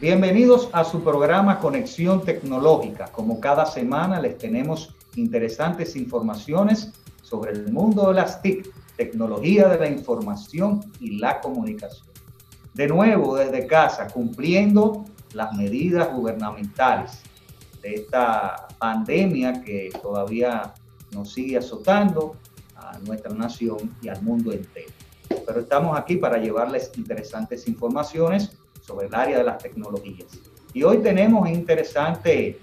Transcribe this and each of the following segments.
Bienvenidos a su programa Conexión Tecnológica. Como cada semana les tenemos interesantes informaciones sobre el mundo de las TIC, tecnología de la información y la comunicación. De nuevo, desde casa, cumpliendo las medidas gubernamentales de esta pandemia que todavía nos sigue azotando a nuestra nación y al mundo entero. Pero estamos aquí para llevarles interesantes informaciones sobre el área de las tecnologías. Y hoy tenemos un interesante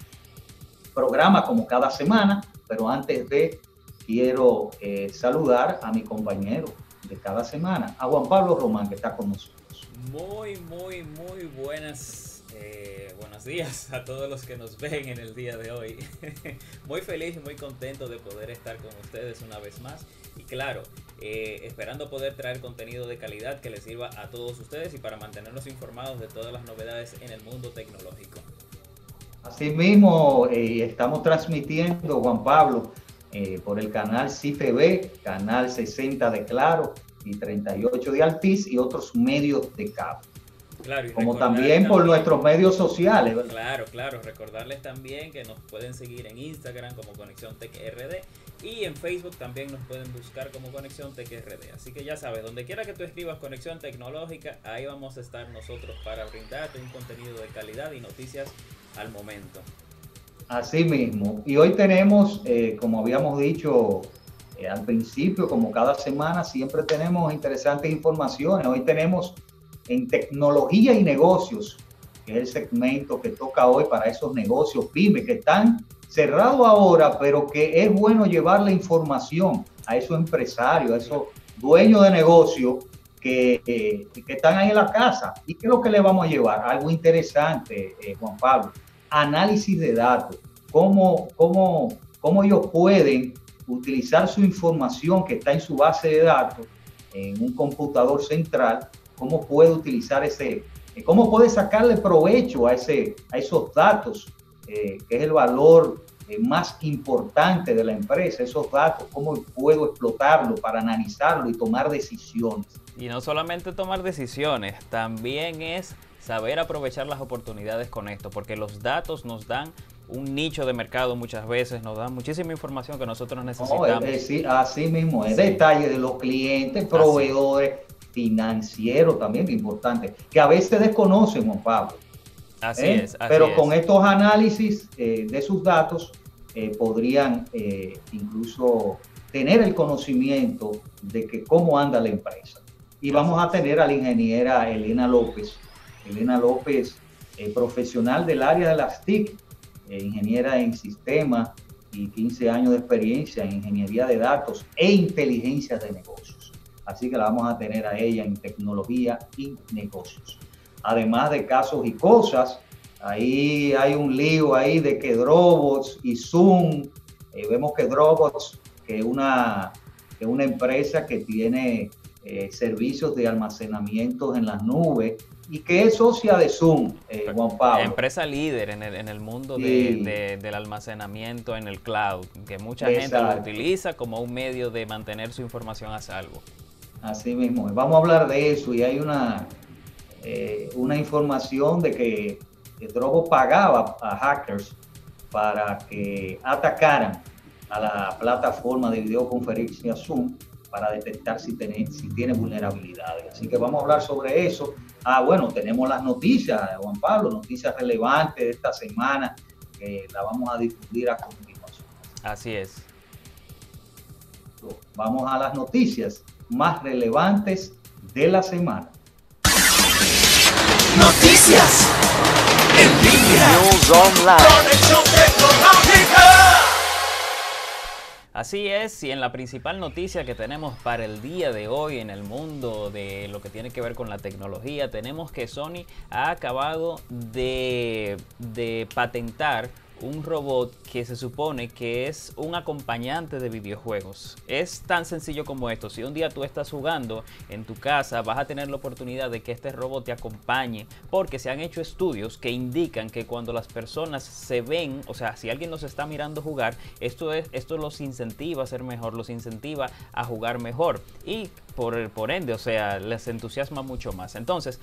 programa como cada semana, pero antes de quiero eh, saludar a mi compañero de cada semana, a Juan Pablo Román, que está con nosotros. Muy, muy, muy buenas, eh, buenos días a todos los que nos ven en el día de hoy. muy feliz y muy contento de poder estar con ustedes una vez más. Y claro, eh, esperando poder traer contenido de calidad que les sirva a todos ustedes y para mantenernos informados de todas las novedades en el mundo tecnológico. Asimismo, eh, estamos transmitiendo, Juan Pablo, eh, por el canal CITV, canal 60 de Claro y 38 de Altiz y otros medios de cable. Claro, Como también por también- nuestros medios sociales. ¿verdad? Claro, claro, recordarles también que nos pueden seguir en Instagram como Conexión Tech RD y en Facebook también nos pueden buscar como Conexión Tech. Así que ya sabes, donde quiera que tú escribas Conexión Tecnológica, ahí vamos a estar nosotros para brindarte un contenido de calidad y noticias al momento. Así mismo. Y hoy tenemos, eh, como habíamos dicho eh, al principio, como cada semana, siempre tenemos interesantes informaciones. Hoy tenemos en tecnología y negocios, que es el segmento que toca hoy para esos negocios pymes que están cerrados ahora, pero que es bueno llevar la información a esos empresarios, a esos dueños de negocio que, eh, que están ahí en la casa. ¿Y qué es lo que le vamos a llevar? Algo interesante, eh, Juan Pablo análisis de datos, cómo, cómo, cómo ellos pueden utilizar su información que está en su base de datos en un computador central, cómo puede utilizar ese, cómo puede sacarle provecho a, ese, a esos datos, eh, que es el valor eh, más importante de la empresa, esos datos, cómo puedo explotarlo para analizarlo y tomar decisiones. Y no solamente tomar decisiones, también es saber aprovechar las oportunidades con esto, porque los datos nos dan un nicho de mercado muchas veces, nos dan muchísima información que nosotros No, necesitamos. es así mismo, es Sí. detalle de los clientes, proveedores, financieros también, importante, que a veces desconocen, Juan Pablo. Así ¿eh? es, así Pero es. con estos análisis eh, de sus datos eh, podrían incluso tener el conocimiento de que cómo anda la empresa. Y vamos a tener a la ingeniera Elena López. Elena López, profesional del área de las TIC, ingeniera en sistemas y 15 años de experiencia en ingeniería de datos e inteligencia de negocios. Así que la vamos a tener a ella en tecnología y negocios además de casos y cosas. Ahí hay un lío ahí de que Dropbox y Zoom, eh, vemos que Dropbox, que es una, que una empresa que tiene eh, servicios de almacenamiento en las nubes y que es socia de Zoom, eh, Juan Pablo. Empresa líder en el, en el mundo de- Sí. de- del almacenamiento en el cloud, que mucha gente lo utiliza como un medio de mantener su información a salvo. Así mismo, vamos a hablar de eso y hay una, eh, una información de que el Drobo pagaba a hackers para que atacaran a la plataforma de videoconferencia Zoom para detectar si tiene, si tiene vulnerabilidades. Así que vamos a hablar sobre eso. Ah, bueno, tenemos las noticias, Juan Pablo, noticias relevantes de esta semana que la vamos a difundir a continuación. Así es. Vamos a las noticias más relevantes de la semana. Noticias en línea. News Online. Conexión tecnológica. Así es, y en la principal noticia que tenemos para el día de hoy en el mundo de lo que tiene que ver con la tecnología, tenemos que Sony ha acabado de, de patentar un robot que se supone que es un acompañante de videojuegos. Es tan sencillo como esto. Si un día tú estás jugando en tu casa, vas a tener la oportunidad de que este robot te acompañe, porque se han hecho estudios que indican que cuando las personas se ven, o sea, si alguien los está mirando jugar, esto es esto los incentiva a ser mejor, los incentiva a jugar mejor y por, por ende, o sea, les entusiasma mucho más. Entonces,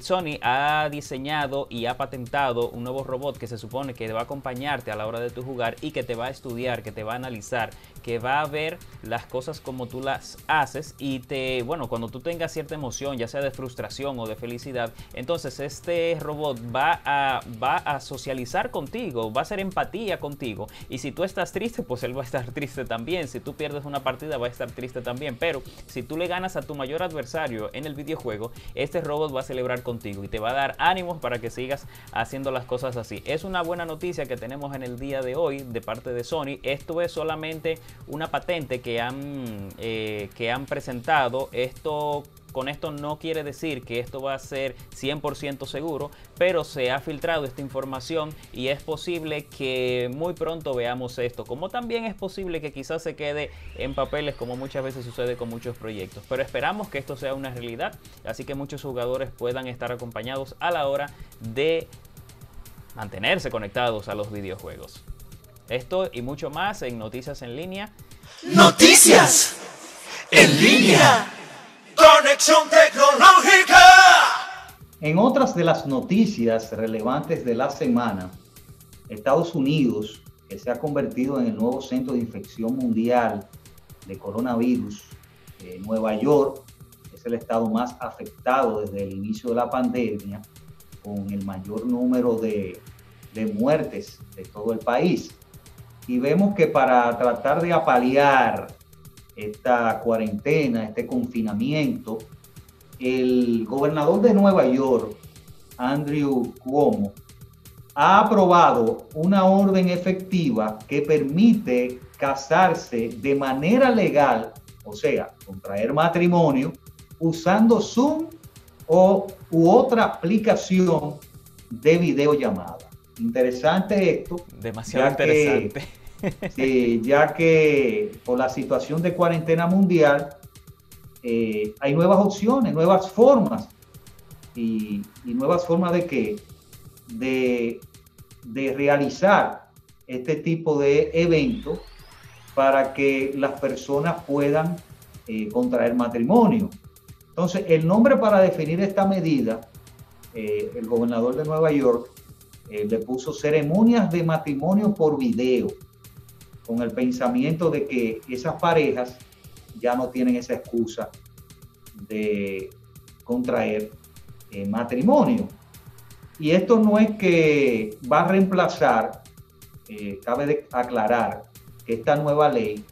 Sony ha diseñado y ha patentado un nuevo robot que se supone que va a acompañarte a la hora de tu jugar y que te va a estudiar, que te va a analizar, que va a ver las cosas como tú las haces y te, bueno, cuando tú tengas cierta emoción, ya sea de frustración o de felicidad, entonces este robot va a, va a socializar contigo, va a hacer empatía contigo y si tú estás triste, pues él va a estar triste también, si tú pierdes una partida va a estar triste también, pero si tú le ganas a tu mayor adversario en el videojuego, este robot va a celebrar contigo y te va a dar ánimos para que sigas haciendo las cosas así. Es una buena noticia que tenemos en el día de hoy de parte de Sony. Esto es solamente una patente que han, eh, que han presentado. Esto con esto no quiere decir que esto va a ser 100% seguro, pero se ha filtrado esta información y es posible que muy pronto veamos esto. Como también es posible que quizás se quede en papeles como muchas veces sucede con muchos proyectos. Pero esperamos que esto sea una realidad, así que muchos jugadores puedan estar acompañados a la hora de mantenerse conectados a los videojuegos. Esto y mucho más en Noticias en línea. Noticias en línea. Conexión tecnológica. En otras de las noticias relevantes de la semana, Estados Unidos, que se ha convertido en el nuevo centro de infección mundial de coronavirus, Nueva York es el estado más afectado desde el inicio de la pandemia, con el mayor número de, de muertes de todo el país. Y vemos que para tratar de apalear esta cuarentena, este confinamiento, el gobernador de Nueva York, Andrew Cuomo, ha aprobado una orden efectiva que permite casarse de manera legal, o sea, contraer matrimonio, usando Zoom o u otra aplicación de videollamada. Interesante esto. Demasiado interesante. Sí, ya que por la situación de cuarentena mundial eh, hay nuevas opciones, nuevas formas. Y, nuevas formas de qué? De, realizar este tipo de eventos para que las personas puedan eh, contraer matrimonio. Entonces, el nombre para definir esta medida, eh, el gobernador de Nueva York le puso ceremonias de matrimonio por video con el pensamiento de que esas parejas ya no tienen esa excusa de contraer eh, matrimonio. Y esto no es que va a reemplazar, eh, cabe aclarar que esta nueva ley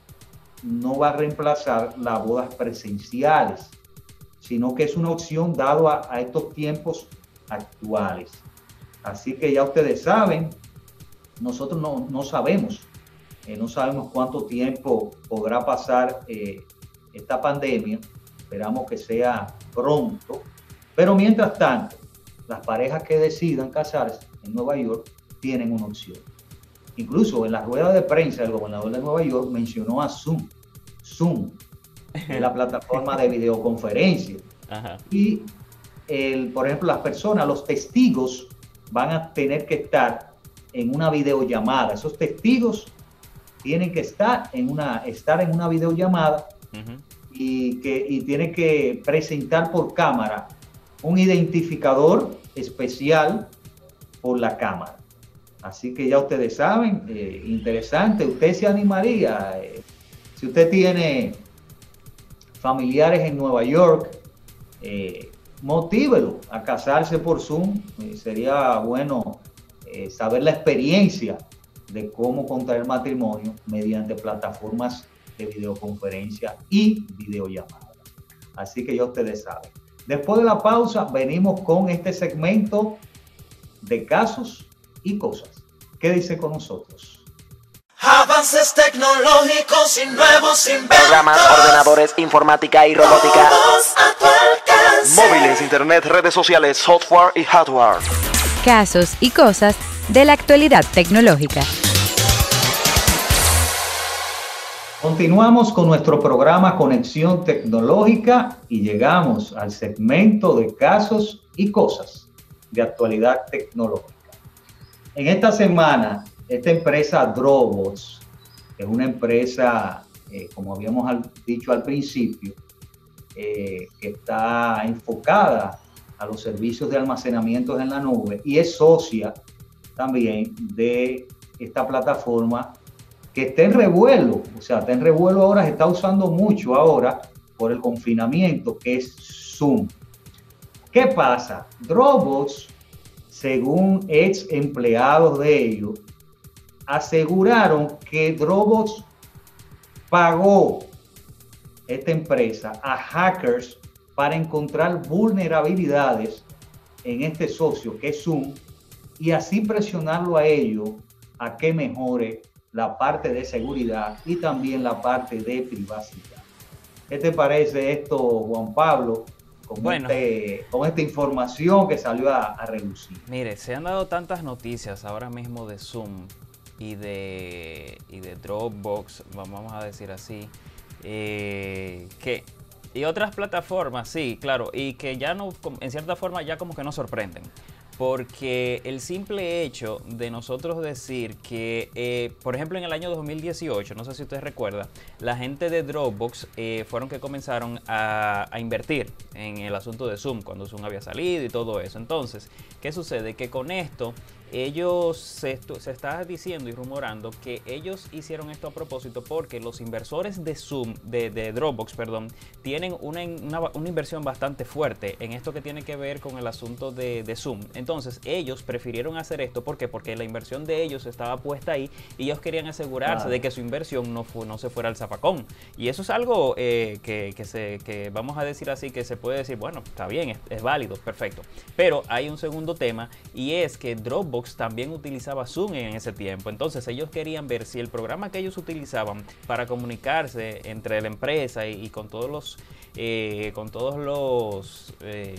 no va a reemplazar las bodas presenciales, sino que es una opción dado a, estos tiempos actuales. Así que ya ustedes saben, nosotros no, no sabemos eh, no sabemos cuánto tiempo podrá pasar eh, esta pandemia. Esperamos que sea pronto. Pero mientras tanto, las parejas que decidan casarse en Nueva York tienen una opción. Incluso en la rueda de prensa, el gobernador de Nueva York mencionó a Zoom. Zoom es la plataforma de videoconferencia. Y, el, por ejemplo, las personas, los testigos, van a tener que estar en una videollamada. Esos testigos tienen que estar en una, estar en una videollamada y, que, y tienen que presentar por cámara un identificador especial por la cámara. Así que ya ustedes saben, eh, interesante, usted se animaría, eh, si usted tiene familiares en Nueva York, eh, motívelo a casarse por Zoom, eh, sería bueno saber la experiencia de cómo contraer matrimonio mediante plataformas de videoconferencia y videollamada. Así que ya ustedes saben. Después de la pausa, venimos con este segmento de casos y cosas. Quédense con nosotros. Avances tecnológicos y nuevos inventos. Programas, ordenadores, informática y robótica. Todos a tu alcance. Móviles, internet, redes sociales, software y hardware. casos y cosas de la actualidad tecnológica. Continuamos con nuestro programa Conexión Tecnológica y llegamos al segmento de casos y cosas de actualidad tecnológica. En esta semana, esta empresa Dropbox, que es una empresa, eh, como habíamos dicho al principio, eh, que está enfocada a los servicios de almacenamiento en la nube y es socia también de esta plataforma que está en revuelo, o sea, está en revuelo ahora, se está usando mucho ahora por el confinamiento, que es Zoom. ¿Qué pasa? Dropbox, según ex empleados de ellos, aseguraron que Dropbox pagó esta empresa a hackers para encontrar vulnerabilidades en este socio que es Zoom y así presionarlo a ellos a que mejore la parte de seguridad y también la parte de privacidad. ¿Qué te parece esto, Juan Pablo, con, Bueno. este- con esta información que salió a, a relucir? Mire, se han dado tantas noticias ahora mismo de Zoom y de, y de Dropbox, vamos a decir así, eh, que y otras plataformas, sí, claro, y que ya no, en cierta forma ya como que nos sorprenden. Porque el simple hecho de nosotros decir que, eh, por ejemplo, en el año 2018, no sé si usted recuerda, la gente de Dropbox eh, fueron que comenzaron a, invertir en el asunto de Zoom, cuando Zoom había salido y todo eso. Entonces, ¿qué sucede? Que con esto ellos se, se está diciendo y rumorando que ellos hicieron esto a propósito porque los inversores de Zoom, de, Dropbox, perdón, tienen una inversión bastante fuerte en esto que tiene que ver con el asunto de, de Zoom. Entonces ellos prefirieron hacer esto ¿por qué? porque la inversión de ellos estaba puesta ahí y ellos querían asegurarse de que su inversión no, fu- no se fuera al zapacón. Y eso es algo eh, que, que se, que vamos a decir así, que se puede decir, bueno, está bien, es, es válido, perfecto. Pero hay un segundo tema y es que Dropbox también utilizaba Zoom en ese tiempo. Entonces ellos querían ver si el programa que ellos utilizaban para comunicarse entre la empresa y, y con todos los eh, con todos los eh,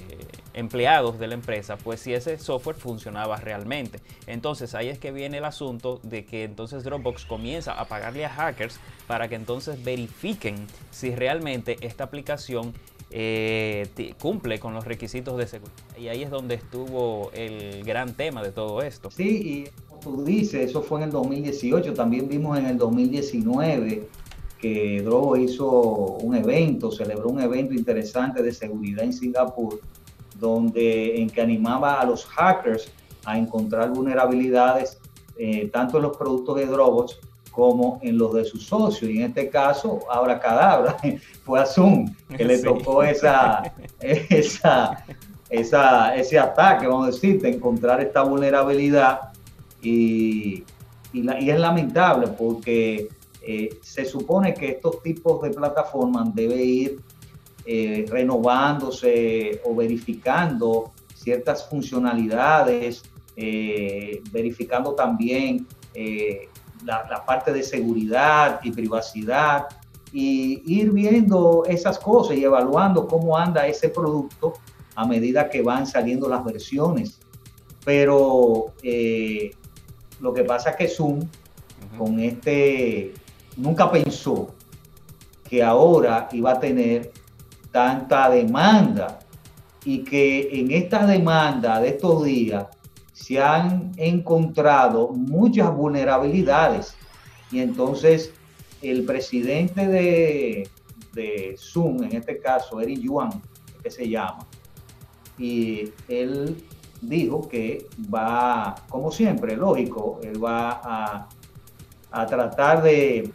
empleados de la empresa, pues si ese software funcionaba realmente. Entonces ahí es que viene el asunto de que entonces Dropbox comienza a pagarle a hackers para que entonces verifiquen si realmente esta aplicación eh, cumple con los requisitos de seguridad. Y ahí es donde estuvo el gran tema de todo esto. Sí, y como tú dices, eso fue en el 2018, también vimos en el 2019 que Drobo hizo un evento, celebró un evento interesante de seguridad en Singapur, donde en que animaba a los hackers a encontrar vulnerabilidades eh, tanto en los productos de Dropbox como en los de sus socios. Y en este caso, ahora Cadabra fue a Zoom que le Sí. tocó esa, esa, esa, ese ataque, vamos a decir, de encontrar esta vulnerabilidad. Y, y, la- y es lamentable porque eh, se supone que estos tipos de plataformas deben ir eh, renovándose o verificando ciertas funcionalidades, eh, verificando también eh, la, la parte de seguridad y privacidad y ir viendo esas cosas y evaluando cómo anda ese producto a medida que van saliendo las versiones. Pero lo que pasa es que Zoom con este, nunca pensó que ahora iba a tener tanta demanda y que en esta demanda de estos días se han encontrado muchas vulnerabilidades y entonces el presidente de, de Zoom, en este caso Eric Yuan, que se llama, y él dijo que va, como siempre, lógico, él va a, a tratar de,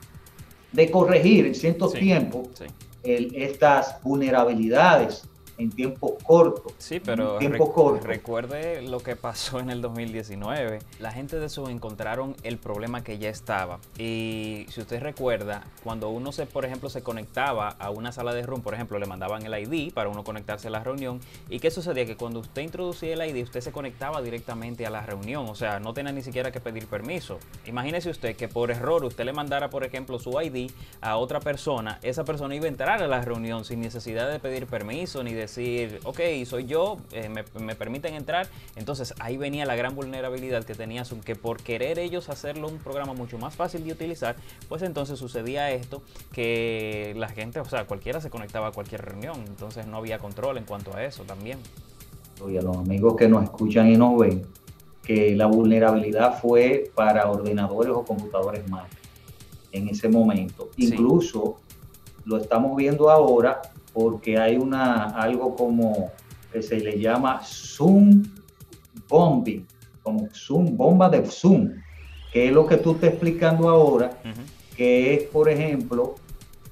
de corregir en ciertos Sí, tiempos sí. El- estas vulnerabilidades en tiempo corto. Sí, pero en tiempo rec- corto. recuerde lo que pasó en el 2019. La gente de Zoom encontraron el problema que ya estaba. Y si usted recuerda, cuando uno se, por ejemplo, se conectaba a una sala de room, por ejemplo, le mandaban el ID para uno conectarse a la reunión. ¿Y qué sucedía? Que cuando usted introducía el ID, usted se conectaba directamente a la reunión. O sea, no tenía ni siquiera que pedir permiso. Imagínese usted que por error usted le mandara, por ejemplo, su ID a otra persona. Esa persona iba a entrar a la reunión sin necesidad de pedir permiso ni decir, ok, soy yo, eh, me, me permiten entrar. Entonces ahí venía la gran vulnerabilidad que tenía Zoom, que por querer ellos hacerlo un programa mucho más fácil de utilizar, pues entonces sucedía esto, que la gente, o sea, cualquiera se conectaba a cualquier reunión. Entonces no había control en cuanto a eso también. y a los amigos que nos escuchan y nos ven, que la vulnerabilidad fue para ordenadores o computadores Mac en ese momento. Sí. Incluso lo estamos viendo ahora porque hay una algo como que se le llama Zoom bombing, como Zoom, bomba de Zoom, que es lo que tú estás explicando ahora, que es, por ejemplo,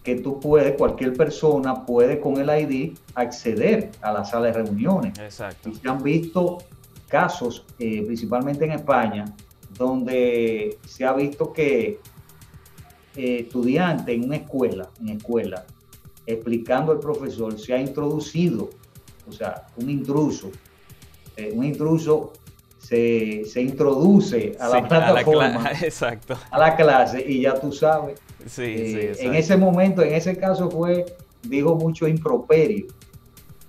que tú puedes, cualquier persona puede con el ID acceder a la sala de reuniones. Exacto. Y se han visto casos, eh, principalmente en España, donde se ha visto que eh, estudiante en una escuela, en escuela, explicando al profesor, se ha introducido, o sea, un intruso, eh, un intruso se, se introduce a la Sí, plataforma, cla- exacto. a la clase, y ya tú sabes, Sí, eh, sí, en ese momento, en ese caso fue, dijo mucho improperio,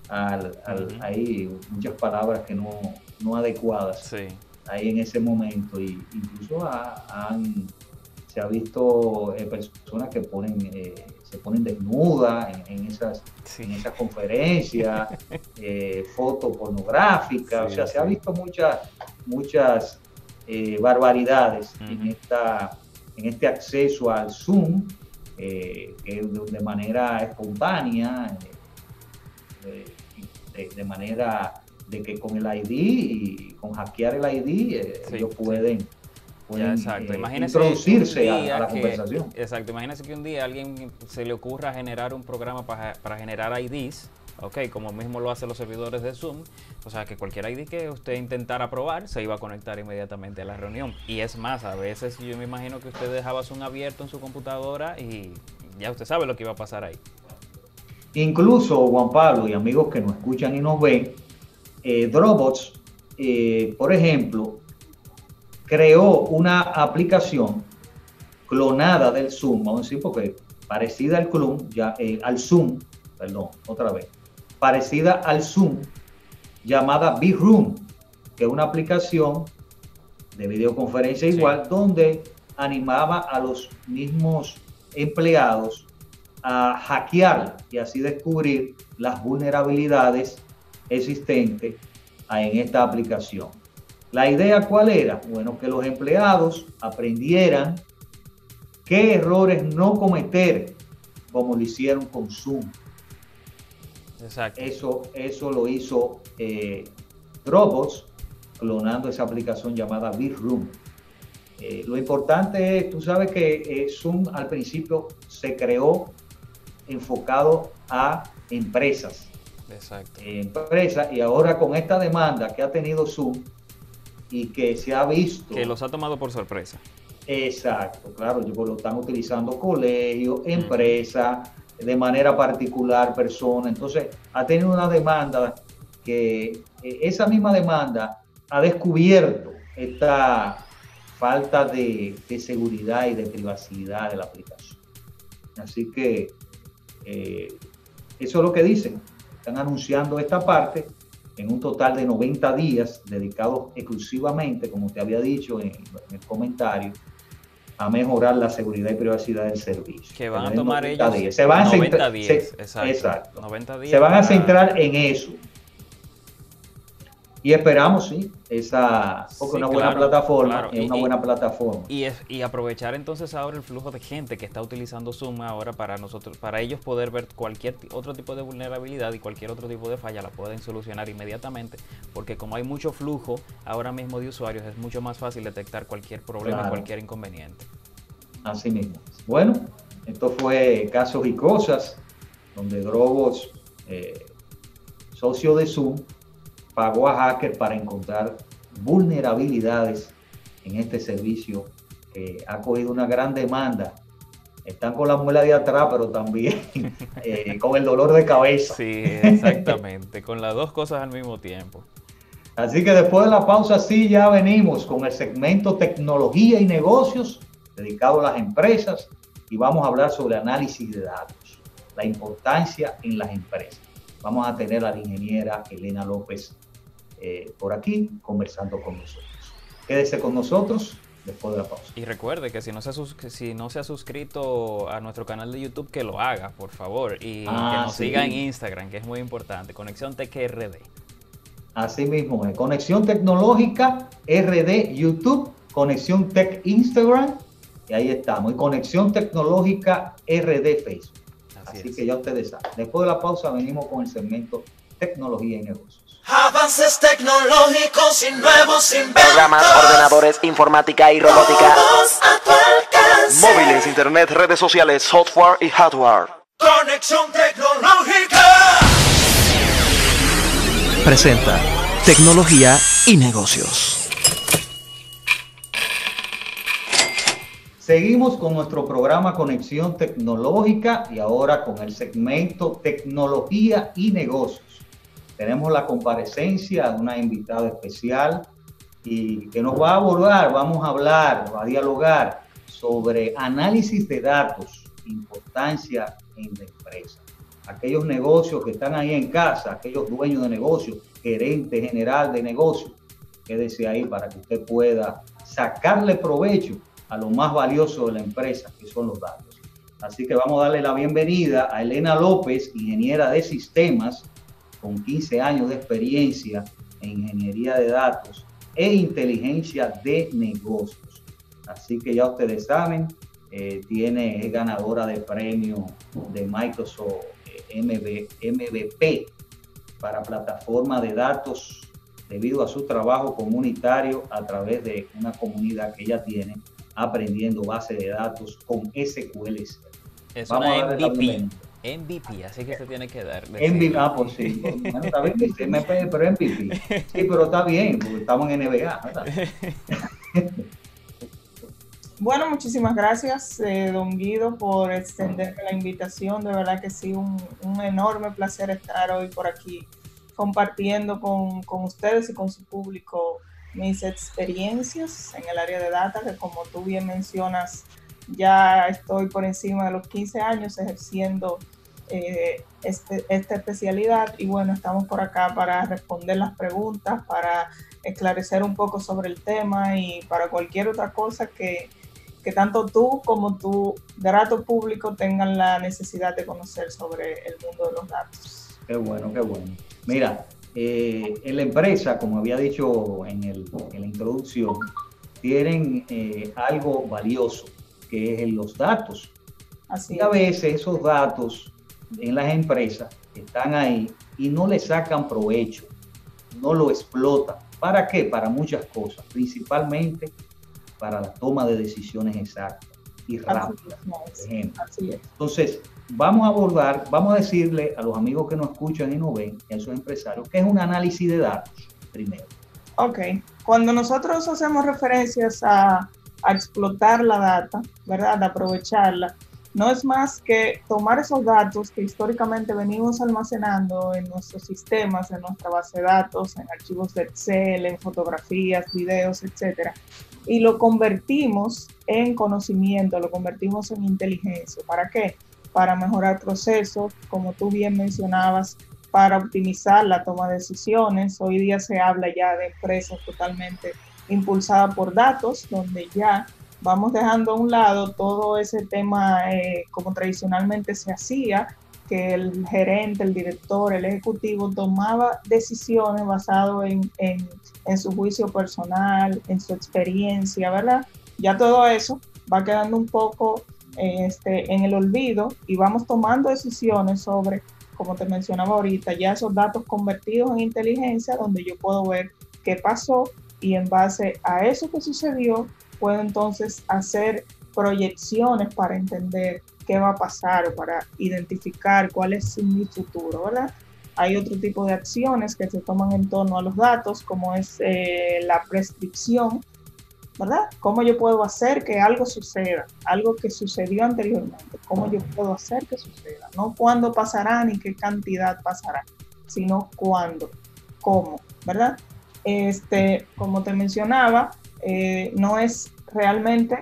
al, al- ahí muchas palabras que no, no adecuadas Sí. ahí en ese momento y incluso ha- han, se ha visto eh, personas que ponen eh, se ponen desnudas en, en esas Sí. en esas conferencias eh, fotos pornográficas Sí, o sea se ha sí. visto muchas muchas eh, barbaridades en esta en este acceso al Zoom eh, que de, de manera espontánea eh, de, de manera de que con el ID y con hackear el ID eh, ellos sí. Pueden, Ya, pueden exacto. eh, Imagínese introducirse a, la que- conversación. Exacto. Imagínese que un día a alguien se le ocurra generar un programa para, para generar IDs, ok, como mismo lo hacen los servidores de Zoom. O sea, que cualquier ID que usted intentara probar se iba a conectar inmediatamente a la reunión. Y es más, a veces yo me imagino que usted dejaba Zoom abierto en su computadora y ya usted sabe lo que iba a pasar ahí. Incluso Juan Pablo y amigos que nos escuchan y nos ven, eh, Dropbox, eh, por ejemplo, creó una aplicación clonada del Zoom, vamos a decir, porque parecida al Zoom, ya, eh, al Zoom, perdón, otra vez, parecida al Zoom, llamada Big Room, que es una aplicación de videoconferencia Sí. igual, donde animaba a los mismos empleados a hackear y así descubrir las vulnerabilidades existentes en esta aplicación. La idea cuál era? Bueno, que los empleados aprendieran qué errores no cometer, como lo hicieron con Zoom. Exacto. Eso, eso lo hizo eh, Dropbox, clonando esa aplicación llamada Big Room. Eh, lo importante es, tú sabes que eh, Zoom al principio se creó enfocado a empresas, Exacto. empresas, y ahora con esta demanda que ha tenido Zoom y que se ha visto... Que los ha tomado por sorpresa. Exacto, claro, yo- lo están utilizando colegios, empresas, de manera particular, personas. Entonces, ha tenido una demanda que eh, esa misma demanda ha descubierto esta falta de, de seguridad y de privacidad de la aplicación. Así que eh, eso es lo que dicen. Están anunciando esta parte en un total de 90 días dedicados exclusivamente, como te había dicho en, en el comentario, a mejorar la seguridad y privacidad del servicio. Que van a tomar 90 ellos días. Se van a 90 centrar- días. se- exacto. exacto. 90 días Se van a centrar en eso. Y esperamos, sí, esa, porque Sí, una buena claro, plataforma, claro. es Y- una buena plataforma. Y, es- y aprovechar entonces ahora el flujo de gente que está utilizando Zoom ahora para nosotros, para ellos poder ver cualquier otro tipo de vulnerabilidad y cualquier otro tipo de falla la pueden solucionar inmediatamente, porque como hay mucho flujo ahora mismo de usuarios es mucho más fácil detectar cualquier problema, Claro. cualquier inconveniente. Así mismo. Bueno, esto fue Casos y Cosas, donde Drobos eh, socio de Zoom, pagó a hacker para encontrar vulnerabilidades en este servicio que ha cogido una gran demanda. Están con la muela de atrás, pero también eh, con el dolor de cabeza. Sí, exactamente, con las dos cosas al mismo tiempo. Así que después de la pausa, sí, ya venimos con el segmento tecnología y negocios dedicado a las empresas y vamos a hablar sobre análisis de datos, la importancia en las empresas. Vamos a tener a la ingeniera Elena López eh, por aquí conversando con nosotros. Quédese con nosotros después de la pausa. Y recuerde que si no se ha, si no se ha suscrito a nuestro canal de YouTube, que lo haga, por favor. Y Ah, que nos sí. siga en Instagram, que es muy importante. Conexión TQRD. Así mismo es. Conexión Tecnológica RD YouTube, Conexión Tech Instagram, y ahí estamos. Y Conexión Tecnológica RD Facebook. Así, Así es. que ya ustedes saben. Después de la pausa venimos con el segmento Tecnología y Negocios. Avances tecnológicos y nuevos inventos. Programas, ordenadores, informática y robótica. Todos a tu alcance. Móviles, internet, redes sociales, software y hardware. Conexión tecnológica. Presenta Tecnología y Negocios. Seguimos con nuestro programa Conexión Tecnológica y ahora con el segmento Tecnología y Negocios. Tenemos la comparecencia de una invitada especial y que nos va a abordar, vamos a hablar, va a dialogar sobre análisis de datos, importancia en la empresa. Aquellos negocios que están ahí en casa, aquellos dueños de negocios, gerente general de negocios, quédese ahí para que usted pueda sacarle provecho a lo más valioso de la empresa, que son los datos. Así que vamos a darle la bienvenida a Elena López, ingeniera de sistemas, con 15 años de experiencia en ingeniería de datos e inteligencia de negocios. Así que ya ustedes saben, eh, tiene, es ganadora de premio de Microsoft eh, MV MVP para plataforma de datos debido a su trabajo comunitario a través de una comunidad que ella tiene aprendiendo base de datos con SQL. Es Vamos a una MVP. MVP, así que se tiene que dar. MVP, ah, pues sí. Bueno, está bien, dice MP, pero MVP. Sí, pero está bien, porque estamos en NBA, ¿verdad? Bueno, muchísimas gracias, eh, don Guido, por extenderme la invitación. De verdad que sí, un, un enorme placer estar hoy por aquí compartiendo con, con ustedes y con su público mis experiencias en el área de data, que como tú bien mencionas, ya estoy por encima de los 15 años ejerciendo eh, este- esta especialidad y bueno, estamos por acá para responder las preguntas, para esclarecer un poco sobre el tema y para cualquier otra cosa que, que tanto tú como tu grato público tengan la necesidad de conocer sobre el mundo de los datos. Qué bueno, qué bueno. Mira, eh, en la empresa, como había dicho en, el- en la introducción, tienen eh, algo valioso, que es los datos. Así Y a es. veces esos datos en las empresas están ahí y no le sacan provecho, no lo explotan. ¿Para qué? Para muchas cosas, principalmente para la toma de decisiones exactas y Así rápidas. es. Así es. Entonces, vamos a abordar, vamos a decirle a los amigos que nos escuchan y nos ven, a esos empresarios, que es un análisis de datos, primero. Ok, cuando nosotros hacemos referencias a, a explotar la data, ¿verdad? Aprovecharla, no es más que tomar esos datos que históricamente venimos almacenando en nuestros sistemas, en nuestra base de datos, en archivos de Excel, en fotografías, videos, etcétera, y lo convertimos en conocimiento, lo convertimos en inteligencia. ¿Para qué? Para mejorar procesos, como tú bien mencionabas, para optimizar la toma de decisiones. Hoy día se habla ya de empresas totalmente impulsadas por datos, donde ya vamos dejando a un lado todo ese tema eh, como tradicionalmente se hacía, que el gerente, el director, el ejecutivo tomaba decisiones basadas en, en, en su juicio personal, en su experiencia, ¿verdad? Ya todo eso va quedando un poco este, en el olvido y vamos tomando decisiones sobre como te mencionaba ahorita, ya esos datos convertidos en inteligencia, donde yo puedo ver qué pasó y en base a eso que sucedió, puedo entonces hacer proyecciones para entender qué va a pasar o para identificar cuál es mi futuro, ¿verdad? Hay otro tipo de acciones que se toman en torno a los datos, como es eh, la prescripción, ¿verdad? ¿Cómo yo puedo hacer que algo suceda? Algo que sucedió anteriormente. ¿Cómo yo puedo hacer que suceda? No cuándo pasará ni qué cantidad pasará, sino cuándo, cómo, ¿verdad? Este, como te mencionaba, eh, no es realmente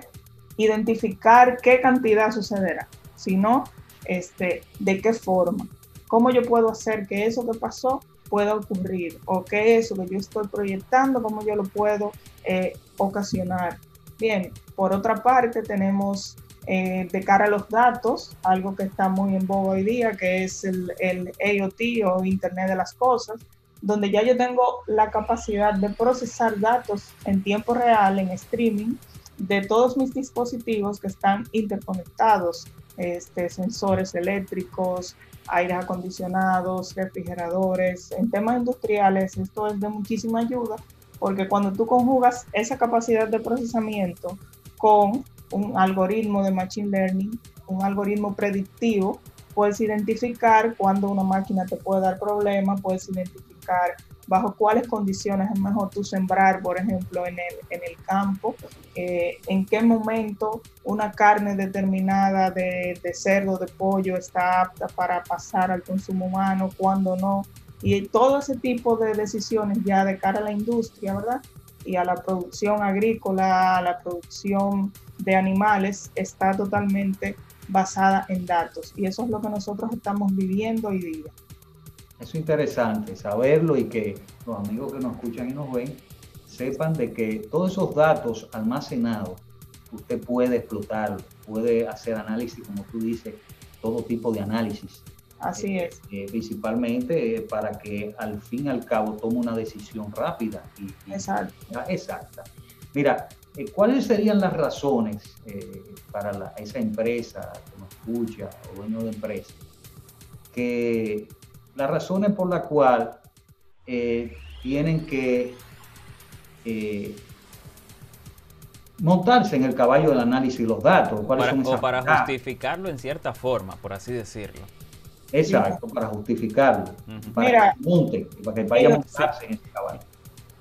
identificar qué cantidad sucederá, sino este, de qué forma. ¿Cómo yo puedo hacer que eso que pasó pueda ocurrir? ¿O que eso que yo estoy proyectando, cómo yo lo puedo eh, ocasionar? Bien, por otra parte tenemos eh, de cara a los datos, algo que está muy en boga hoy día, que es el, el IoT o Internet de las Cosas, donde ya yo tengo la capacidad de procesar datos en tiempo real, en streaming, de todos mis dispositivos que están interconectados, este, sensores eléctricos, aires acondicionados, refrigeradores. En temas industriales esto es de muchísima ayuda porque cuando tú conjugas esa capacidad de procesamiento con un algoritmo de Machine Learning, un algoritmo predictivo, puedes identificar cuando una máquina te puede dar problemas, puedes identificar bajo cuáles condiciones es mejor tú sembrar, por ejemplo, en el, en el campo, eh, en qué momento una carne determinada de, de, cerdo, de pollo está apta para pasar al consumo humano, cuándo no, y todo ese tipo de decisiones ya de cara a la industria, ¿verdad? Y a la producción agrícola, a la producción de animales, está totalmente basada en datos. Y eso es lo que nosotros estamos viviendo hoy día. Eso es interesante, saberlo y que los amigos que nos escuchan y nos ven sepan de que todos esos datos almacenados, usted puede explotarlos, puede hacer análisis, como tú dices, todo tipo de análisis. Así eh, es. Eh, principalmente eh, para que al fin y al cabo tome una decisión rápida y, y exacta. Mira, ¿cuáles serían las razones para la, esa empresa que nos escucha o dueño de empresa que las razones por las cuales eh, tienen que eh, montarse en el caballo del análisis de los datos. ¿Cuáles para, son o para justificarlo en cierta forma, por así decirlo. Exacto, para justificarlo. Uh -huh. Para Mira, que monte, para que vaya a montarse en ese caballo.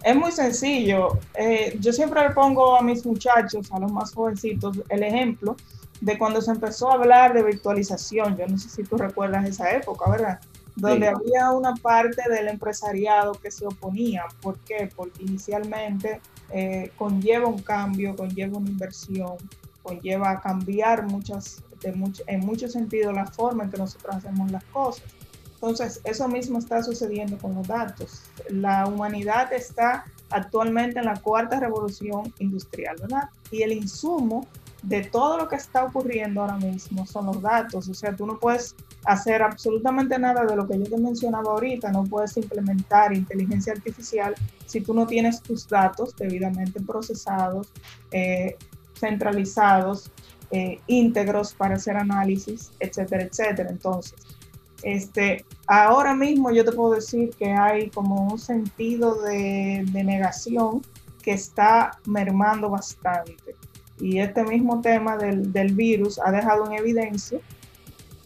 Es muy sencillo. Eh, yo siempre le pongo a mis muchachos, a los más jovencitos, el ejemplo de cuando se empezó a hablar de virtualización. Yo no sé si tú recuerdas esa época, ¿verdad? Donde sí. había una parte del empresariado que se oponía. ¿Por qué? Porque inicialmente eh, conlleva un cambio, conlleva una inversión, conlleva a cambiar muchas, de much, en muchos sentidos la forma en que nosotros hacemos las cosas. Entonces, eso mismo está sucediendo con los datos. La humanidad está actualmente en la cuarta revolución industrial, ¿verdad? Y el insumo de todo lo que está ocurriendo ahora mismo son los datos. O sea, tú no puedes hacer absolutamente nada de lo que yo te mencionaba ahorita, no puedes implementar inteligencia artificial si tú no tienes tus datos debidamente procesados, eh, centralizados, eh, íntegros para hacer análisis, etcétera, etcétera. Entonces, este, ahora mismo yo te puedo decir que hay como un sentido de, de negación que está mermando bastante. Y este mismo tema del, del virus ha dejado en evidencia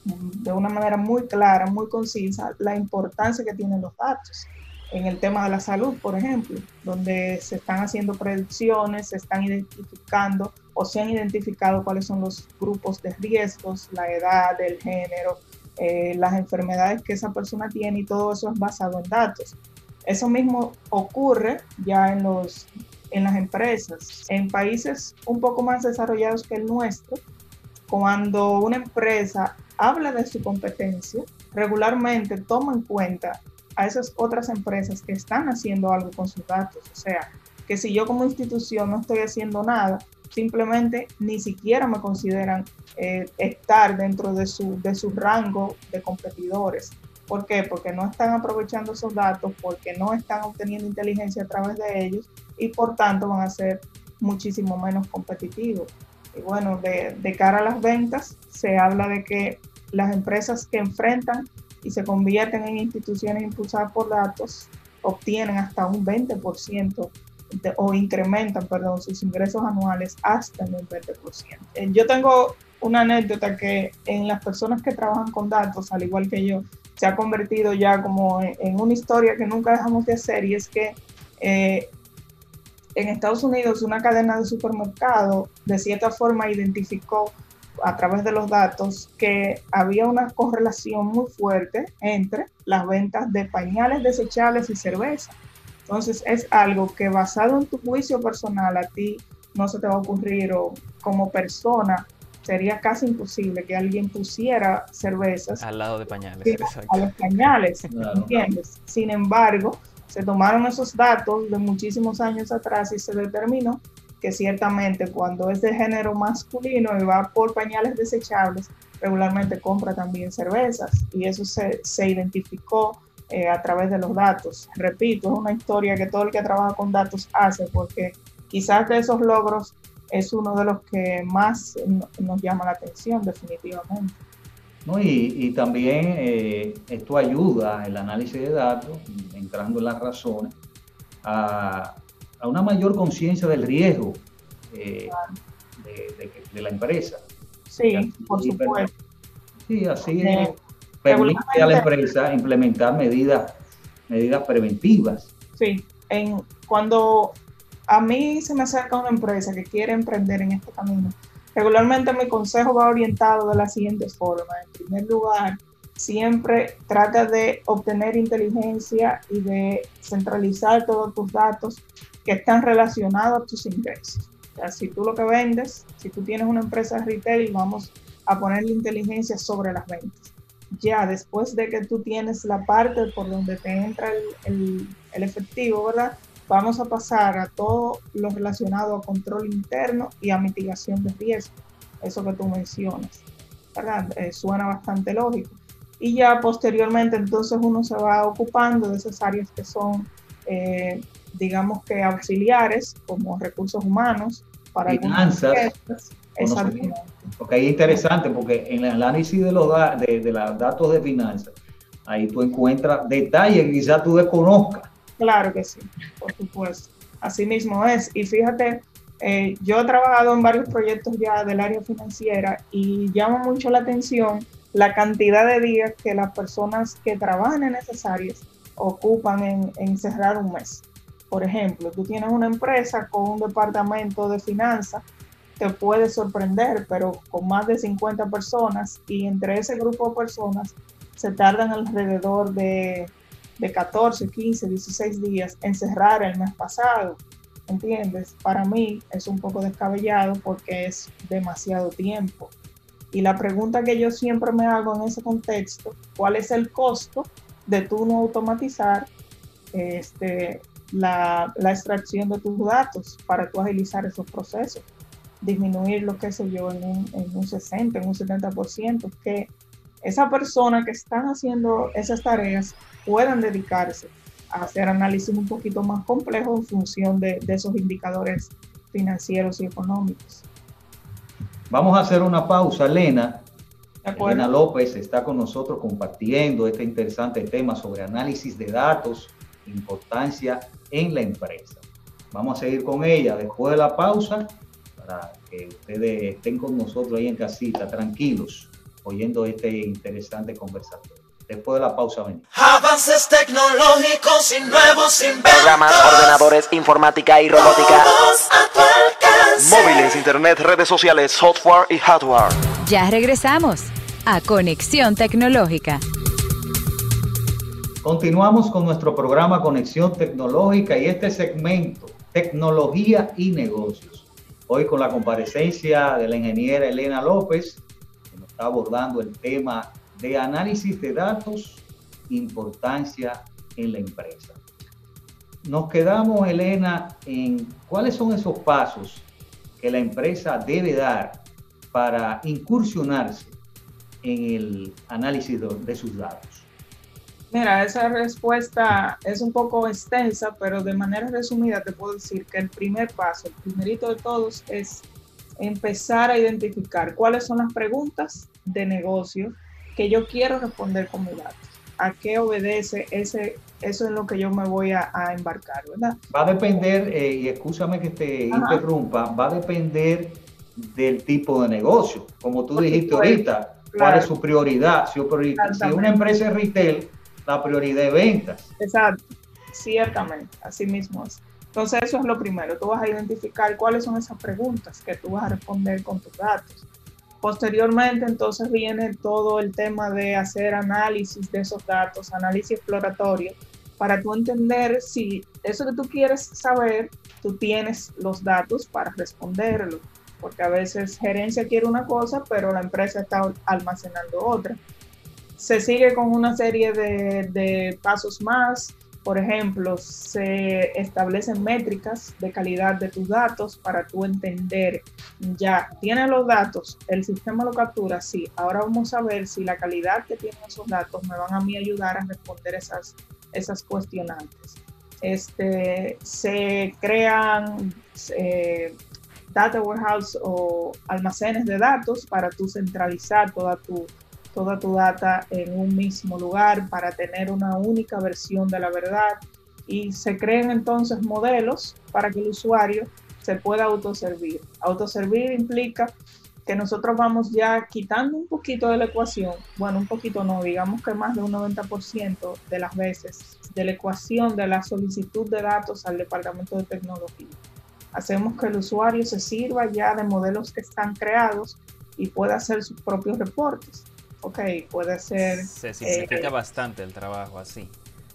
de una manera muy clara, muy concisa, la importancia que tienen los datos en el tema de la salud, por ejemplo, donde se están haciendo predicciones, se están identificando o se han identificado cuáles son los grupos de riesgos, la edad, el género, eh, las enfermedades que esa persona tiene y todo eso es basado en datos. Eso mismo ocurre ya en, los, en las empresas. En países un poco más desarrollados que el nuestro, cuando una empresa habla de su competencia, regularmente toma en cuenta a esas otras empresas que están haciendo algo con sus datos. O sea, que si yo como institución no estoy haciendo nada, simplemente ni siquiera me consideran eh, estar dentro de su, de su rango de competidores. ¿Por qué? Porque no están aprovechando esos datos, porque no están obteniendo inteligencia a través de ellos y por tanto van a ser muchísimo menos competitivos. Y bueno, de, de cara a las ventas, se habla de que las empresas que enfrentan y se convierten en instituciones impulsadas por datos obtienen hasta un 20% de, o incrementan, perdón, sus ingresos anuales hasta en un 20%. Eh, yo tengo una anécdota que en las personas que trabajan con datos, al igual que yo, se ha convertido ya como en, una historia que nunca dejamos de hacer y es que eh, en Estados Unidos una cadena de supermercado de cierta forma identificó a través de los datos que había una correlación muy fuerte entre las ventas de pañales desechables y cerveza. Entonces es algo que basado en tu juicio personal a ti no se te va a ocurrir o como persona sería casi imposible que alguien pusiera cervezas al lado de pañales. A los pañales, ¿entiendes? Sin embargo, se tomaron esos datos de muchísimos años atrás y se determinó que ciertamente cuando es de género masculino y va por pañales desechables, regularmente compra también cervezas y eso se, se identificó eh, a través de los datos. Repito, es una historia que todo el que trabaja con datos hace porque quizás de esos logros es uno de los que más nos llama la atención definitivamente. No, y, también eh, esto ayuda el análisis de datos, entrando en las razones, a, una mayor conciencia del riesgo eh, de, la empresa. Sí, por supuesto. Sí, así permite a la empresa implementar medidas, medidas preventivas. Sí, en, cuando a mí se me acerca una empresa que quiere emprender en este camino, regularmente mi consejo va orientado de la siguiente forma. En primer lugar, siempre trata de obtener inteligencia y de centralizar todos tus datos que están relacionados a tus ingresos. O sea, si tú lo que vendes, si tú tienes una empresa retail, vamos a ponerle inteligencia sobre las ventas. Ya después de que tú tienes la parte por donde te entra el, el efectivo, ¿verdad? Vamos a pasar a todo lo relacionado a control interno y a mitigación de riesgo. Eso que tú mencionas, ¿verdad? Eh, suena bastante lógico. Y ya posteriormente entonces uno se va ocupando de esas áreas que son, eh, digamos que auxiliares, como recursos humanos, para finanzas. Porque ahí es interesante, porque en el análisis de los, de, de los datos de finanzas, ahí tú encuentras detalles que quizás tú desconozcas Claro que sí, por supuesto. Así mismo es. Y fíjate, eh, yo he trabajado en varios proyectos ya del área financiera y llama mucho la atención la cantidad de días que las personas que trabajan en esas áreas ocupan en, en cerrar un mes. Por ejemplo, tú tienes una empresa con un departamento de finanzas, te puede sorprender, pero con más de 50 personas y entre ese grupo de personas se tardan alrededor de de 14, 15, 16 días encerrar el mes pasado. ¿Entiendes? Para mí es un poco descabellado porque es demasiado tiempo. Y la pregunta que yo siempre me hago en ese contexto, ¿cuál es el costo de tú no automatizar este, la, la extracción de tus datos para tú agilizar esos procesos? Disminuir lo que sé yo en un, en un 60, en un 70%, que esa persona que están haciendo esas tareas puedan dedicarse a hacer análisis un poquito más complejos en función de, esos indicadores financieros y económicos. Vamos a hacer una pausa, Elena. Elena López está con nosotros compartiendo este interesante tema sobre análisis de datos, importancia en la empresa. Vamos a seguir con ella después de la pausa para que ustedes estén con nosotros ahí en casita, tranquilos oyendo este interesante conversatorio. Después de la pausa venimos. Avances tecnológicos y nuevos inventos. Programas, ordenadores, informática y robótica. Móviles, internet, redes sociales, software y hardware. Ya regresamos a Conexión Tecnológica. Continuamos con nuestro programa Conexión Tecnológica y este segmento, Tecnología y Negocios. Hoy con la comparecencia de la ingeniera Elena López, está abordando el tema de análisis de datos, importancia en la empresa. Nos quedamos, Elena, en cuáles son esos pasos que la empresa debe dar para incursionarse en el análisis de, sus datos. Mira, esa respuesta es un poco extensa, pero de manera resumida te puedo decir que el primer paso, el primerito de todos es empezar a identificar cuáles son las preguntas de negocio que yo quiero responder con mi datos. ¿A qué obedece ese? Eso es lo que yo me voy a, embarcar, ¿verdad? Va a depender, eh, y escúchame que te interrumpa, va a depender del tipo de negocio. Como tú dijiste ahorita, cuál es su prioridad. Si, si una empresa es retail, la prioridad es ventas. Exacto, ciertamente, así mismo es. Entonces eso es lo primero, tú vas a identificar cuáles son esas preguntas que tú vas a responder con tus datos. Posteriormente entonces viene todo el tema de hacer análisis de esos datos, análisis exploratorio, para tú entender si eso que tú quieres saber, tú tienes los datos para responderlo, porque a veces gerencia quiere una cosa, pero la empresa está almacenando otra. Se sigue con una serie de, de pasos más, por ejemplo, se establecen métricas de calidad de tus datos para tú entender, ya tienes los datos, el sistema lo captura, sí, ahora vamos a ver si la calidad que tienen esos datos me van a mí ayudar a responder esas esas cuestionantes. Este, se crean eh, data warehouse o almacenes de datos para tú centralizar toda tu, toda tu data en un mismo lugar para tener una única versión de la verdad y se crean entonces modelos para que el usuario se pueda autoservir. Autoservir implica que nosotros vamos ya quitando un poquito de la ecuación, bueno, un poquito no, digamos que más de un 90% de las veces de la ecuación de la solicitud de datos al departamento de tecnología. Hacemos que el usuario se sirva ya de modelos que están creados y pueda hacer sus propios reportes. Ok, puede ser... Se simplifica eh, bastante el trabajo así.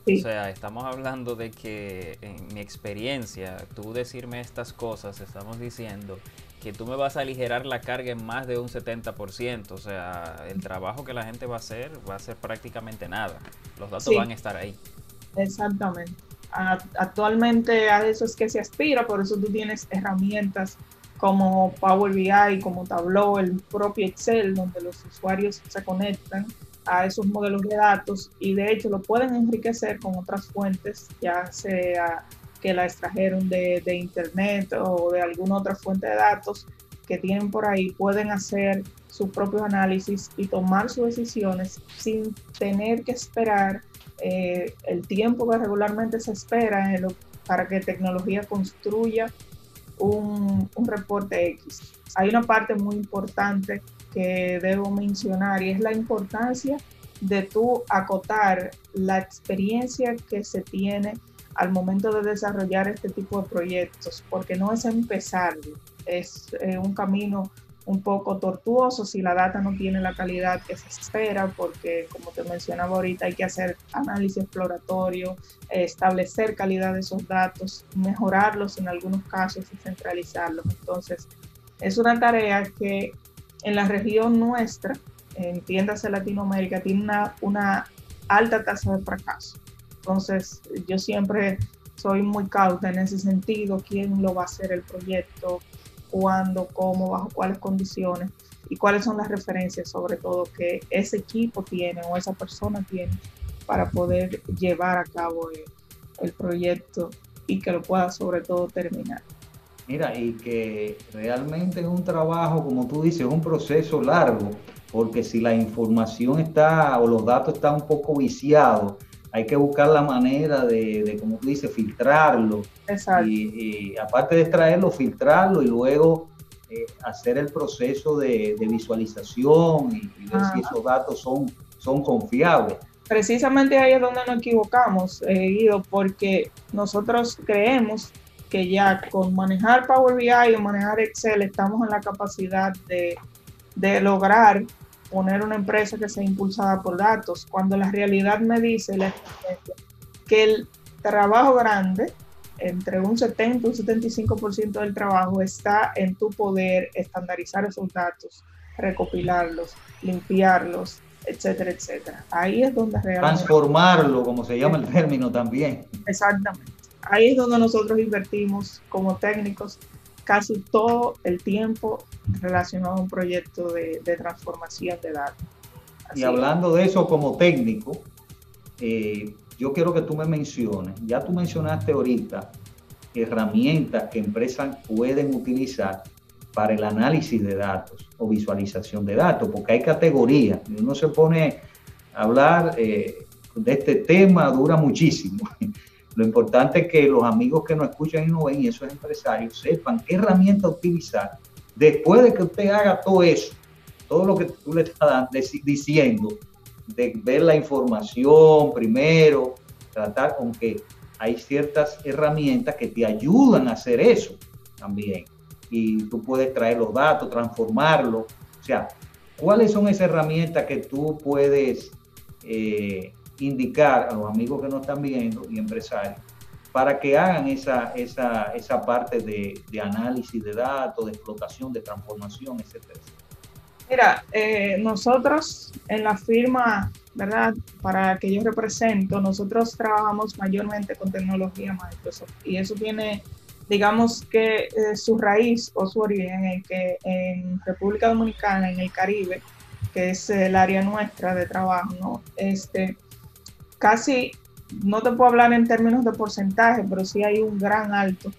O sea, estamos hablando de que en mi experiencia, tú decirme estas cosas, estamos diciendo que tú me vas a aligerar la carga en más de un 70%. O sea, el trabajo que la gente va a hacer va a ser prácticamente nada. Los datos van a estar ahí. Exactamente. actualmente a eso es que se aspira, por eso tú tienes herramientas como Power BI, como Tableau, el propio Excel, donde los usuarios se conectan a esos modelos de datos y de hecho lo pueden enriquecer con otras fuentes, ya sea que la extrajeron de, internet o de alguna otra fuente de datos que tienen por ahí, pueden hacer sus propios análisis y tomar sus decisiones sin tener que esperar eh, el tiempo que regularmente se espera para que tecnología construya un, un, reporte X. Hay una parte muy importante que debo mencionar y es la importancia de tú acotar la experiencia que se tiene al momento de desarrollar este tipo de proyectos, porque no es empezar, es eh, un camino un poco tortuoso si la data no tiene la calidad que se espera, porque como te mencionaba ahorita, hay que hacer análisis exploratorio, establecer calidad de esos datos, mejorarlos en algunos casos y centralizarlos. Entonces, es una tarea que en la región nuestra, en tiendas de Latinoamérica, tiene una, una alta tasa de fracaso. Entonces, yo siempre soy muy cauta en ese sentido, quién lo va a hacer el proyecto, cuándo, cómo, bajo cuáles condiciones y cuáles son las referencias sobre todo que ese equipo tiene o esa persona tiene para poder llevar a cabo el, el proyecto y que lo pueda sobre todo terminar. Mira, y que realmente es un trabajo, como tú dices, es un proceso largo, porque si la información está o los datos están un poco viciados, hay que buscar la manera de, como tú dices, filtrarlo. Exacto. Y, aparte de extraerlo, filtrarlo y luego eh, hacer el proceso de, visualización y, ver si esos datos son, son confiables. Precisamente ahí es donde nos equivocamos, eh, Guido, porque nosotros creemos que ya con manejar Power BI o manejar Excel estamos en la capacidad de, de lograr poner una empresa que sea impulsada por datos, cuando la realidad me dice que el trabajo grande, entre un 70 y un 75% del trabajo está en tu poder estandarizar esos datos, recopilarlos, limpiarlos, etcétera, etcétera. Ahí es donde realmente... Transformarlo, como se llama el término también. Exactamente. Ahí es donde nosotros invertimos como técnicos casi todo el tiempo relacionado a un proyecto de, transformación de datos. y hablando de eso como técnico, eh, yo quiero que tú me menciones, ya tú mencionaste ahorita herramientas que empresas pueden utilizar para el análisis de datos o visualización de datos, porque hay categorías. Uno se pone a hablar eh, de este tema, dura muchísimo. Lo importante es que los amigos que nos escuchan y nos ven y esos empresarios sepan qué herramienta utilizar después de que usted haga todo eso todo lo que tú le estás diciendo, de ver la información primero, tratar, aunque hay ciertas herramientas que te ayudan a hacer eso también. Y tú puedes traer los datos, transformarlos. O sea, ¿cuáles son esas herramientas que tú puedes eh, indicar a los amigos que nos están viendo y empresarios para que hagan esa, esa, esa parte de, análisis de datos, de explotación, de transformación, etcétera? Mira, eh, nosotros en la firma, ¿verdad? Para que yo represento, nosotros trabajamos mayormente con tecnología Microsoft y eso tiene, digamos que eh, su raíz o su origen en que en República Dominicana, en el Caribe, que es el área nuestra de trabajo, ¿no? Este, casi, no te puedo hablar en términos de porcentaje, pero sí hay un gran alto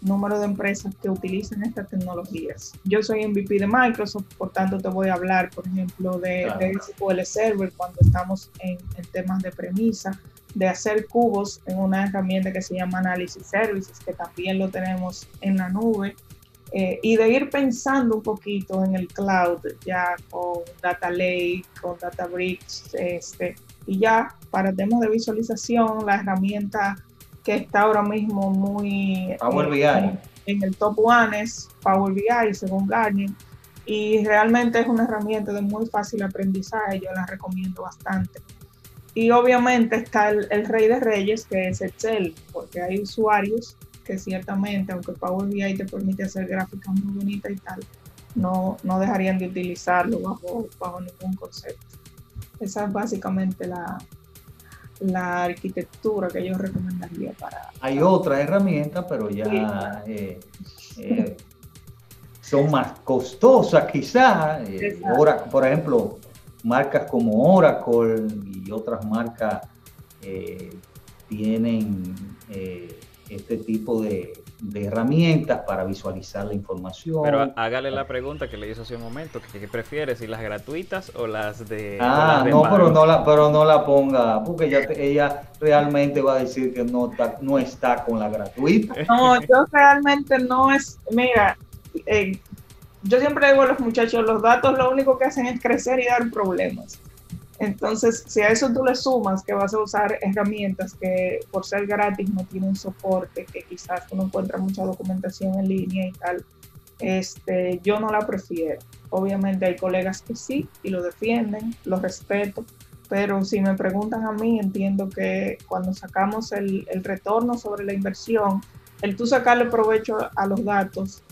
número de empresas que utilizan estas tecnologías. Yo soy MVP de Microsoft, por tanto te voy a hablar, por ejemplo, de, de SQL Server cuando estamos en, temas de premisa, de hacer cubos en una herramienta que se llama Analysis Services, que también lo tenemos en la nube, eh, y de ir pensando un poquito en el cloud, ya con Data Lake, con Databricks, este, y ya para temas de visualización, la herramienta que está ahora mismo muy Power BI. En, el top one es Power BI, según Garnier, y realmente es una herramienta de muy fácil aprendizaje, yo la recomiendo bastante. Y obviamente está el, el rey de reyes, que es Excel, porque hay usuarios que ciertamente, aunque Power BI te permite hacer gráficas muy bonitas y tal, no, no dejarían de utilizarlo bajo, bajo ningún concepto. Esa es básicamente la, la arquitectura que yo recomendaría para... Hay otra herramienta, pero ya eh, eh, son más costosas quizás. Eh, por ejemplo, marcas como Oracle y otras marcas tienen este tipo de, de herramientas para visualizar la información. Pero hágale la pregunta que le hizo hace un momento, ¿qué, prefieres, si las gratuitas o las de... Ah, no, pero no, la, pero no la ponga, porque ella, ella realmente va a decir que no está, no está con la gratuita. No, yo realmente no es, mira, eh, yo siempre digo a los muchachos, los datos lo único que hacen es crecer y dar problemas. Entonces, si a eso tú le sumas que vas a usar herramientas que por ser gratis no tienen soporte, que quizás tú no encuentras mucha documentación en línea y tal, este, yo no la prefiero. Obviamente hay colegas que sí y lo defienden, lo respeto, pero si me preguntan a mí, entiendo que cuando sacamos el, el retorno sobre la inversión, el tú sacarle provecho a los datos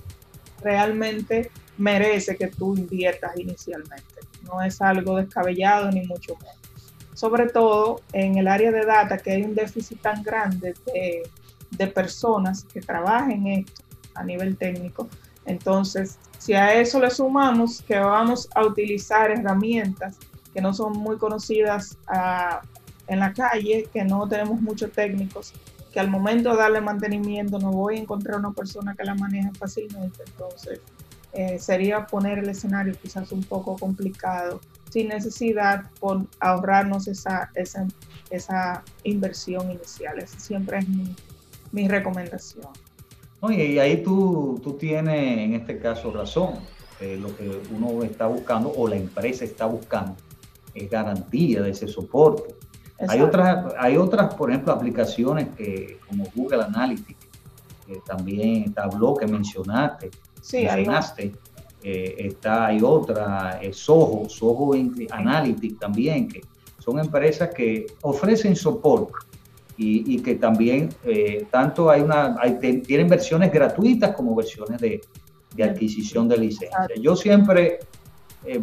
realmente merece que tú inviertas inicialmente no es algo descabellado ni mucho menos. Sobre todo en el área de data, que hay un déficit tan grande de, de personas que trabajen esto a nivel técnico. Entonces, si a eso le sumamos que vamos a utilizar herramientas que no son muy conocidas ah, en la calle, que no tenemos muchos técnicos, que al momento de darle mantenimiento no voy a encontrar una persona que la maneje fácilmente. Entonces, eh, sería poner el escenario quizás un poco complicado, sin necesidad por ahorrarnos esa, esa, esa inversión inicial. Esa siempre es mi, mi recomendación. Oye, y ahí tú, tú tienes en este caso razón. lo que uno está buscando o la empresa está buscando es garantía de ese soporte. Hay otras, hay otras, por ejemplo, aplicaciones que como Google Analytics, que también Tableau que mencionaste, Sí, mencionaste. Eh, está, hay otra, eh, Soho, Soho Analytics también, que son empresas que ofrecen soporte y, que también eh, tanto hay una, hay, tienen versiones gratuitas como versiones de, de adquisición de licencia. Yo siempre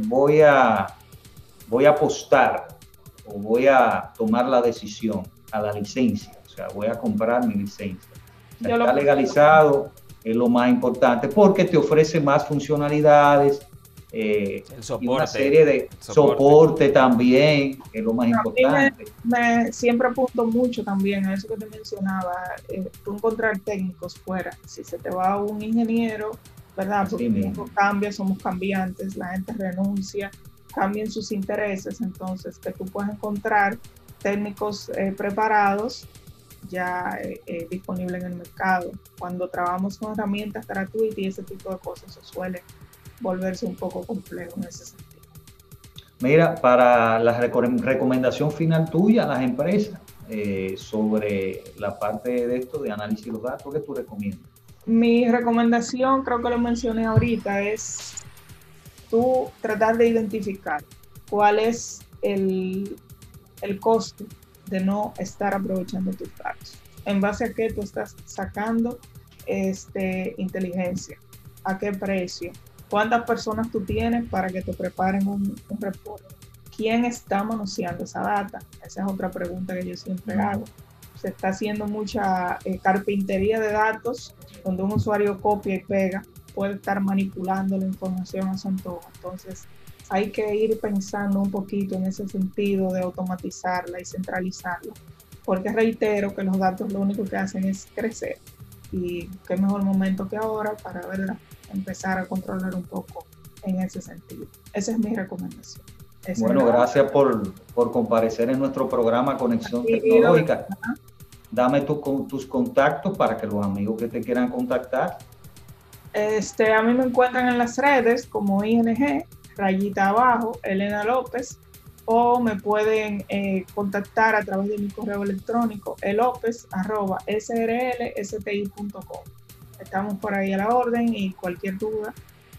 voy, a, voy a apostar o voy a tomar la decisión a la licencia, o sea, voy a comprar mi licencia. está legalizado es lo más importante porque te ofrece más funcionalidades. Eh, y una serie de soporte. también, que es lo más importante. Me, siempre apunto mucho también a eso que te mencionaba, eh, tú encontrar técnicos fuera. Si se te va un ingeniero, ¿verdad? Porque el cambia, somos cambiantes, la gente renuncia, cambian sus intereses, entonces que tú puedes encontrar técnicos eh, preparados ya eh, eh, disponible en el mercado. Cuando trabajamos con herramientas gratuitas y ese tipo de cosas, eso suele volverse un poco complejo en ese sentido. Mira, para la recomendación final tuya a las empresas eh, sobre la parte de esto de análisis de los datos, ¿qué tú recomiendas? Mi recomendación, creo que lo mencioné ahorita, es tú tratar de identificar cuál es el, el costo de no estar aprovechando tus datos. En base a qué tú estás sacando este, inteligencia, a qué precio, cuántas personas tú tienes para que te preparen un, un reporte, quién está manoseando esa data. Esa es otra pregunta que yo siempre hago. Se está haciendo mucha eh, carpintería de datos donde un usuario copia y pega, puede estar manipulando la información a su antojo. Entonces, hay que ir pensando un poquito en ese sentido de automatizarla y centralizarla, porque reitero que los datos lo único que hacen es crecer y qué mejor momento que ahora para empezar a controlar un poco en ese sentido. Esa es mi recomendación. bueno, gracias por, por, comparecer en nuestro programa Conexión Tecnológica. Dame tu, tus contactos para que los amigos que te quieran contactar. Este, a mí me encuentran en las redes como ING, rayita abajo, Elena López, o me pueden eh, contactar a través de mi correo electrónico elopez.srlsti.com. Estamos por ahí a la orden y cualquier duda,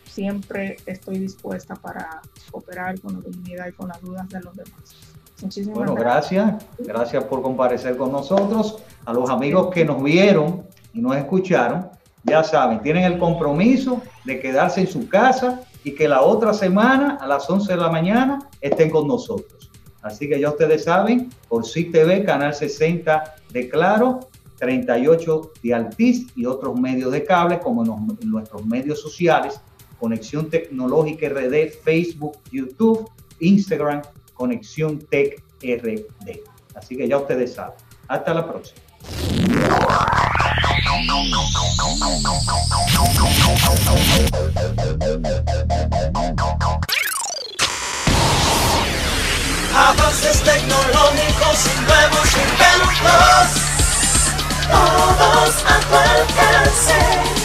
siempre estoy dispuesta para cooperar con la comunidad y con las dudas de los demás. Muchísimas bueno, gracias. Gracias por comparecer con nosotros. A los amigos que nos vieron y nos escucharon, ya saben, tienen el compromiso de quedarse en su casa y que la otra semana a las 11 de la mañana estén con nosotros. Así que ya ustedes saben, por CITV, Canal 60 de Claro, 38 de Altiz y otros medios de cable como en, nuestros medios sociales, Conexión Tecnológica RD, Facebook, YouTube, Instagram, Conexión Tech RD. Así que ya ustedes saben. Hasta la próxima. Avances tecnológicos y nuevos inventos, todos a tu alcance.